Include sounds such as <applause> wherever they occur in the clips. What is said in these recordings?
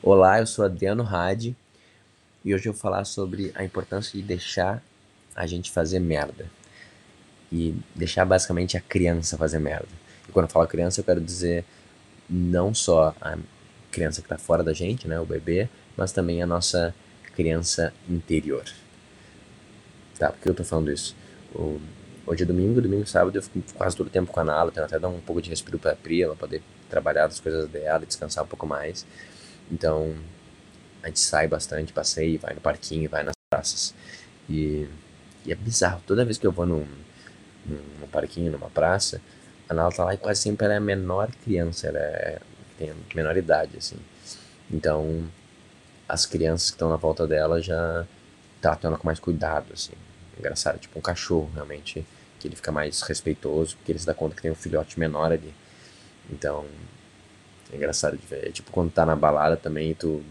Olá, eu sou Adriano Hadi e hoje eu vou falar sobre a importância de deixar a gente fazer merda. E deixar basicamente a criança fazer merda. E quando eu falo criança, eu quero dizer não só a criança que está fora da gente, né, o bebê, mas também a nossa criança interior. Tá, por que eu tô falando isso? O, hoje é domingo, domingo e sábado eu fico quase todo o tempo com a Nala, tento até dar um pouco de respiro pra Pri, ela poder trabalhar as coisas dela, descansar um pouco mais. Então, a gente sai bastante, passeia, vai no parquinho, vai nas praças. E, e é bizarro, toda vez que eu vou num, num, parquinho, numa praça, a Nala tá lá e quase sempre ela é a menor criança, ela é, tem a menor idade, assim. Então, as crianças que estão na volta dela já tratam ela com mais cuidado, assim. Engraçado, tipo um cachorro, realmente, que ele fica mais respeitoso, porque ele se dá conta que tem um filhote menor ali. Então, é engraçado de ver. É tipo quando tá na balada também, tu,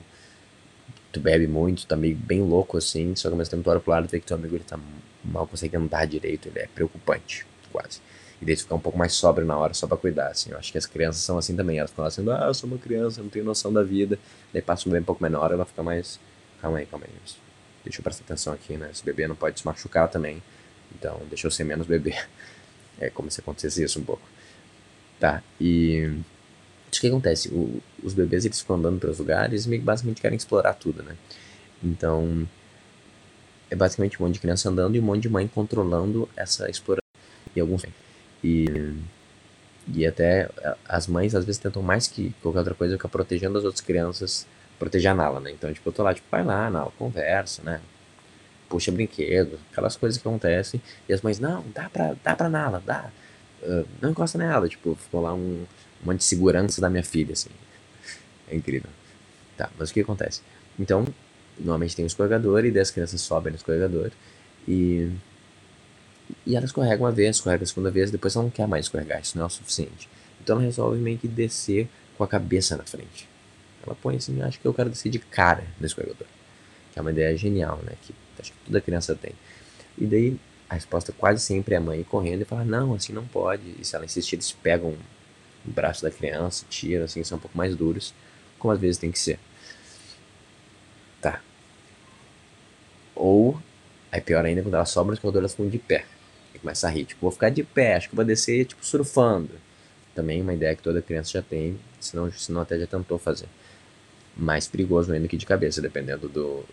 tu bebe muito, tá meio bem louco assim, só que ao mesmo tempo tu olha pro lado e vê que teu amigo ele tá mal consegue andar direito, ele é preocupante, quase. E daí tu fica um pouco mais sóbrio na hora só pra cuidar, assim. Eu acho que as crianças são assim também, elas ficam lá ah, eu sou uma criança, não tenho noção da vida. Daí passa um bem um pouco menor, ela fica mais, calma aí, calma aí. Deixa eu prestar atenção aqui, né? Esse bebê não pode se machucar também. Então, deixa eu ser menos bebê. <laughs> É como se acontecesse isso um pouco. Tá, e o que acontece? O, os bebês eles ficam andando pelos lugares e basicamente querem explorar tudo, né? Então, é basicamente um monte de criança andando e um monte de mãe controlando essa exploração. E alguns. E, e até as mães às vezes tentam mais que qualquer outra coisa ficar protegendo as outras crianças, proteger a Nala, né? Então, tipo, eu tô lá, tipo, vai lá, Nala, conversa, né? Puxa brinquedo, aquelas coisas que acontecem. E as mães, não, dá pra, dá pra Nala, dá. Uh, não encosta nela. Tipo, ficou lá um, um monte de segurança da minha filha, assim. É incrível. Tá, mas o que acontece? Então, normalmente tem um escorregador e 10 crianças sobem no escorregador e e ela escorrega uma vez, escorrega a segunda vez, depois ela não quer mais escorregar, isso não é o suficiente. Então ela resolve meio que descer com a cabeça na frente. Ela põe assim, acho que eu quero descer de cara no escorregador. Que é uma ideia genial, né? Que acho que toda criança tem. E daí a resposta quase sempre é a mãe correndo e fala, não, assim não pode. E se ela insistir, eles pegam o braço da criança, tiram, assim, são um pouco mais duros, como às vezes tem que ser. Tá. Ou, é pior ainda quando ela sobra no corredor, elas ficam de pé. E começa a rir, tipo, vou ficar de pé, acho que vou descer, tipo, surfando. Também uma ideia que toda criança já tem, senão, senão até já tentou fazer. Mais perigoso ainda que de cabeça, dependendo do,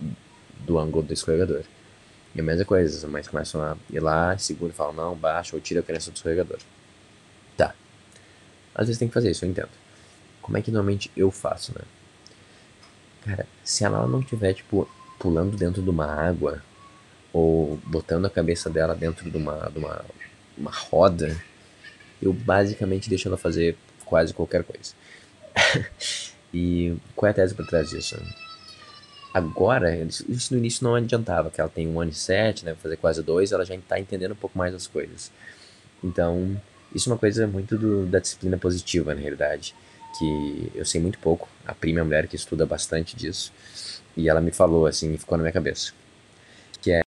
do ângulo do escorregador. E a mesma coisa, as mães começam a ir lá, segura e falam, não, baixa, ou tira a criança do escorregador. Às vezes tem que fazer isso, eu entendo. Como é que normalmente eu faço, né? Cara, se ela não estiver, tipo, pulando dentro de uma água, ou botando a cabeça dela dentro de uma, de uma, uma roda, eu basicamente deixo ela fazer quase qualquer coisa. <laughs> e qual é a tese por trás disso? Agora, isso no início não adiantava, que ela tem um ano e sete, né, fazer quase dois, ela já está entendendo um pouco mais das coisas. Então, isso é uma coisa muito do, da disciplina positiva, na realidade, que eu sei muito pouco. A prima é uma mulher que estuda bastante disso, e ela me falou assim, e ficou na minha cabeça, que é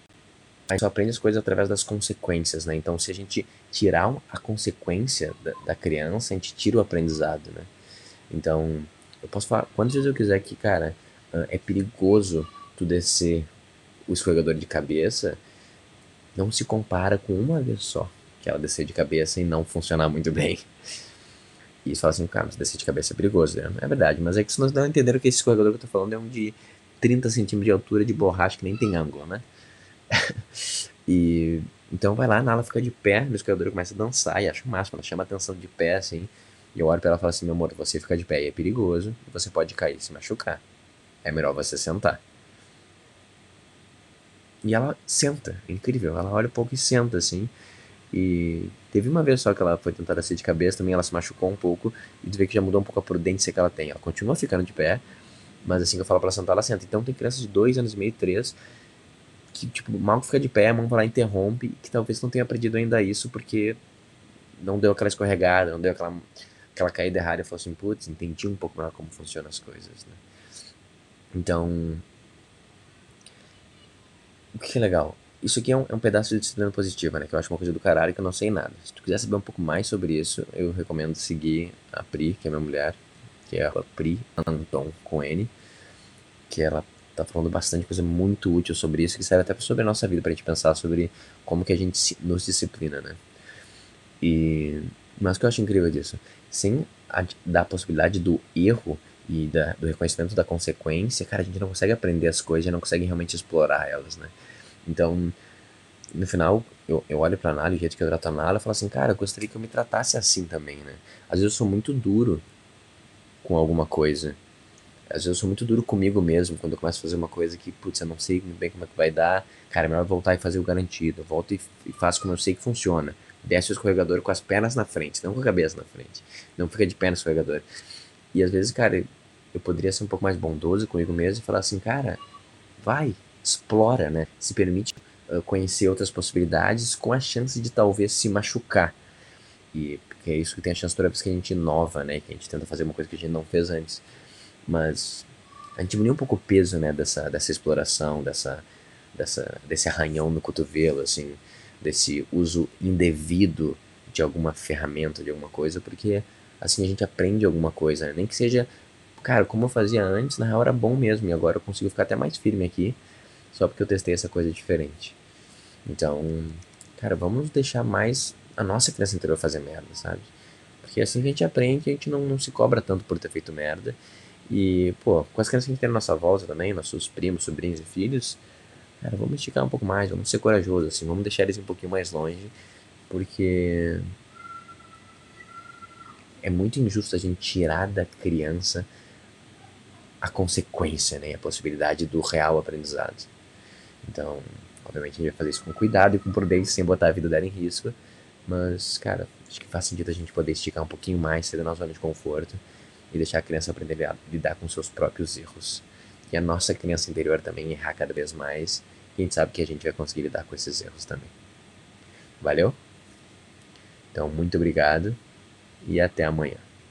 a gente só aprende as coisas através das consequências, né? Então, se a gente tirar a consequência da, da criança, a gente tira o aprendizado, né? Então, eu posso falar quantas vezes eu quiser que, cara, é perigoso tu descer o escorregador de cabeça, não se compara com uma vez só que ela descer de cabeça e não funcionar muito bem. E isso fala assim, cara, descer de cabeça é perigoso, né? É verdade, mas é que nós não entenderam que esse escorregador que eu tô falando é um de 30 centímetros de altura de borracha que nem tem ângulo, né? <laughs> e então vai lá, a Nala fica de pé no escorregador começa a dançar e acha o máximo, ela chama a atenção de pé assim. E eu olho pra ela e falo assim: meu amor, você ficar de pé é perigoso, você pode cair e se machucar. É melhor você sentar. E ela senta, é incrível. Ela olha um pouco e senta assim. E teve uma vez só que ela foi tentar descer de cabeça, também ela se machucou um pouco, e tu vê que já mudou um pouco a prudência que ela tem. Ela continua ficando de pé, mas assim que eu falo pra ela sentar, ela senta. Então tem crianças de dois anos e meio, três, que tipo, mal fica de pé, a mão vai lá interrompe, que talvez não tenha aprendido ainda isso, porque não deu aquela escorregada, não deu aquela, aquela caída errada e falou assim, putz, entendi um pouco melhor como funcionam as coisas, né? Então, o que é legal? Isso aqui é um, é um, pedaço de disciplina positiva, né? Que eu acho uma coisa do caralho que eu não sei nada. Se tu quiser saber um pouco mais sobre isso, eu recomendo seguir a Pri, que é minha mulher, que é a Pri Anton com N, que ela tá falando bastante coisa muito útil sobre isso, que serve até sobre a nossa vida, pra gente pensar sobre como que a gente nos disciplina, né? E... Mas o que eu acho incrível disso? Sem a, da possibilidade do erro e da, do reconhecimento da consequência, cara, a gente não consegue aprender as coisas, não consegue realmente explorar elas, né? Então, no final, eu, eu olho pra Nala, o jeito que eu trato a Nala, eu falo assim, cara, eu gostaria que eu me tratasse assim também, né? Às vezes eu sou muito duro com alguma coisa, às vezes eu sou muito duro comigo mesmo quando eu começo a fazer uma coisa que, putz, eu não sei muito bem como é que vai dar. Cara, é melhor voltar e fazer o garantido. Volto e, e faço como eu sei que funciona. Desce o escorregador com as pernas na frente, não com a cabeça na frente. Não fica de pé no escorregador. E às vezes, cara, eu poderia ser um pouco mais bondoso comigo mesmo e falar assim, cara, vai, explora, né? Se permite uh, conhecer outras possibilidades com a chance de talvez se machucar. E porque é isso que tem a chance toda vez que a gente inova, né? Que a gente tenta fazer uma coisa que a gente não fez antes. Mas a gente diminuiu um pouco o peso, né, dessa, dessa exploração, dessa, dessa, desse arranhão no cotovelo, assim, desse uso indevido de alguma ferramenta, de alguma coisa, porque assim a gente aprende alguma coisa, né? nem que seja, cara, como eu fazia antes, na real era bom mesmo, e agora eu consigo ficar até mais firme aqui, só porque eu testei essa coisa diferente. Então, cara, vamos deixar mais a nossa criança interior fazer merda, sabe? Porque assim que a gente aprende, a gente não, não se cobra tanto por ter feito merda, e, pô, com as crianças que a gente tem na nossa volta também, nossos primos, sobrinhos e filhos, cara, vamos esticar um pouco mais, vamos ser corajosos, assim, vamos deixar eles um pouquinho mais longe, porque é muito injusto a gente tirar da criança a consequência, né, a possibilidade do real aprendizado. Então, obviamente a gente vai fazer isso com cuidado e com prudência, sem botar a vida dela em risco, mas, cara, acho que faz sentido a gente poder esticar um pouquinho mais, sair da nossa zona de conforto, e deixar a criança aprender a lidar com seus próprios erros. E a nossa criança interior também errar cada vez mais. E a gente sabe que a gente vai conseguir lidar com esses erros também. Valeu? Então, muito obrigado e até amanhã.